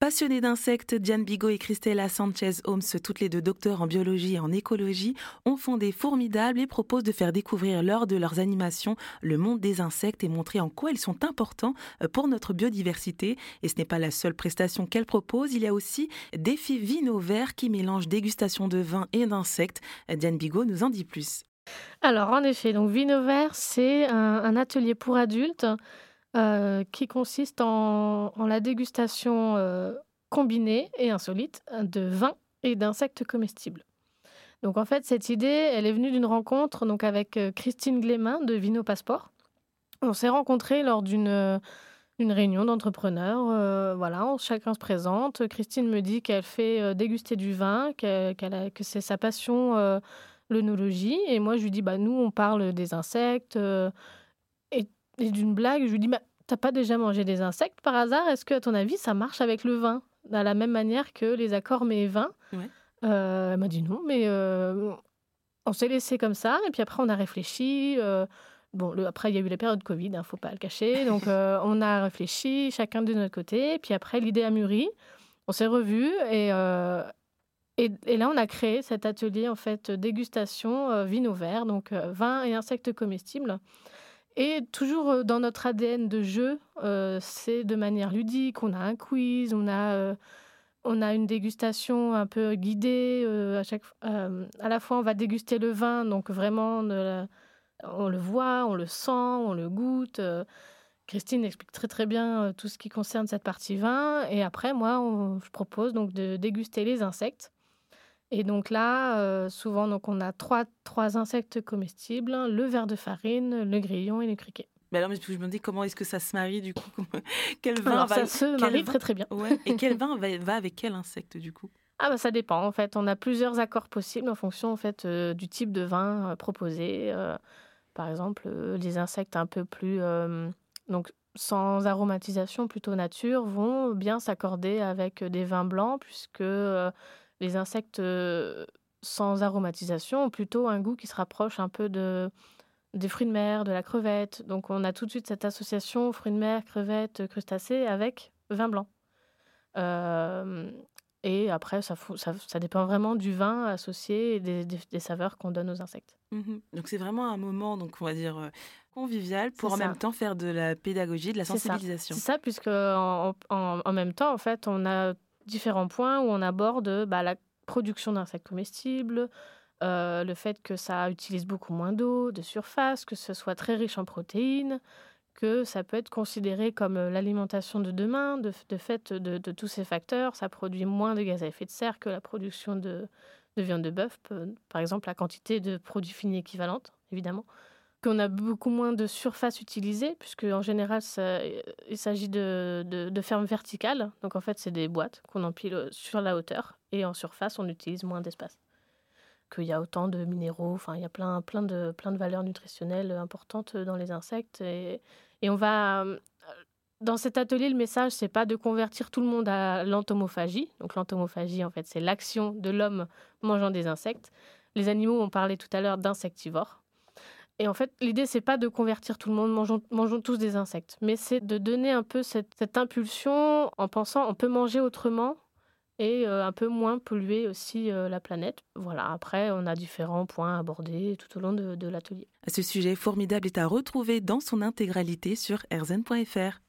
Passionnées d'insectes, Diane Bigot et Christella Sanchez Holmes, toutes les deux docteurs en biologie et en écologie, ont fondé Formidable et proposent de faire découvrir lors de leurs animations le monde des insectes et montrer en quoi ils sont importants euh, pour notre biodiversité. Et ce n'est pas la seule prestation qu'elles proposent, il y a aussi Défi Vino Vert qui mélange dégustation de vin et d'insectes. Diane Bigot nous en dit plus. Alors en effet, donc Vino Vert, c'est un atelier pour adultes euh, qui consiste en, la dégustation euh, combinée et insolite de vin et d'insectes comestibles. Donc en fait, cette idée, elle est venue d'une rencontre donc avec euh, Christine Glémin de Vino Passeport. On s'est rencontrés lors d'une une réunion d'entrepreneurs. voilà, chacun se présente. Christine me dit qu'elle fait déguster du vin, que c'est sa passion, l'œnologie. Et moi, je lui dis, bah, nous, on parle des insectes. Et d'une blague, je lui dis, bah, t'as pas déjà mangé des insectes par hasard? Est-ce que, à ton avis, ça marche avec le vin? De la même manière que les accords mais vin euh, Elle m'a dit non, mais euh, on s'est laissé comme ça. Et puis après, on a réfléchi. Euh, bon, le, après, il y a eu la période Covid, il hein, ne faut pas le cacher. Donc, on a réfléchi, chacun de notre côté. Et puis après, l'idée a mûri. On s'est revus et, et, et, là, on a créé cet atelier, en fait, dégustation vin vert, donc vin et insectes comestibles. Et toujours euh, dans notre ADN de jeu, euh, c'est de manière ludique. On a un quiz, on a, euh, on a une dégustation un peu guidée. à, chaque, à la fois, on va déguster le vin, donc vraiment, on le voit, on le sent, on le goûte. Christine explique très très bien tout ce qui concerne cette partie vin. Et après, moi, je propose donc de déguster les insectes. Et donc là, euh, souvent, donc on a trois, trois insectes comestibles, le ver de farine, le grillon et le criquet. Mais alors, je me dis comment est-ce que ça se marie du coup Quel vin va... ça se marie très très bien. Et quel vin va, avec quel insecte du coup? Ah bah ça dépend en fait. On a plusieurs accords possibles en fonction en fait euh, du type de vin euh, proposé. par exemple, les insectes un peu plus donc sans aromatisation, plutôt nature, vont bien s'accorder avec des vins blancs puisque les insectes sans aromatisation ont plutôt un goût qui se rapproche un peu de, des fruits de mer, de la crevette. Donc on a tout de suite cette association fruits de mer, crevettes, crustacés avec vin blanc. Euh, et après, ça, ça, ça, dépend vraiment du vin associé et des, des, saveurs qu'on donne aux insectes. Mmh donc c'est vraiment un moment, donc on va dire convivial, pour en même temps faire de la pédagogie, de la sensibilisation. C'est ça. ça, puisque en, en, en, même temps, en fait, on a différents points où on aborde bah, la production d'insectes comestibles, euh, le fait que ça utilise beaucoup moins d'eau, de surface, que ce soit très riche en protéines, que ça peut être considéré comme euh, l'alimentation de demain, de, fait de, tous ces facteurs. Ça produit moins de gaz à effet de serre que la production de, de viande de bœuf, par exemple la quantité de produits finis équivalente, évidemment qu'on a beaucoup moins de surface utilisée, puisque en général, il s'agit de, de, fermes verticales. Donc en fait, c'est des boîtes qu'on empile sur la hauteur, et en surface, on utilise moins d'espace. Qu'il y a autant de minéraux, enfin, il y a plein, plein, de, plein de valeurs nutritionnelles importantes dans les insectes. Et, et on va. Dans cet atelier, le message, c'est pas de convertir tout le monde à l'entomophagie. Donc l'entomophagie, en fait, c'est l'action de l'homme mangeant des insectes. Les animaux, on parlait tout à l'heure d'insectivores. Et en fait, l'idée, c'est pas de convertir tout le monde, mangeons, tous des insectes, mais c'est de donner un peu cette, impulsion en pensant on peut manger autrement et euh, un peu moins polluer aussi euh, la planète. Voilà, après, on a différents points abordés tout au long de, de l'atelier. Ce sujet formidable est à retrouver dans son intégralité sur rzn.fr.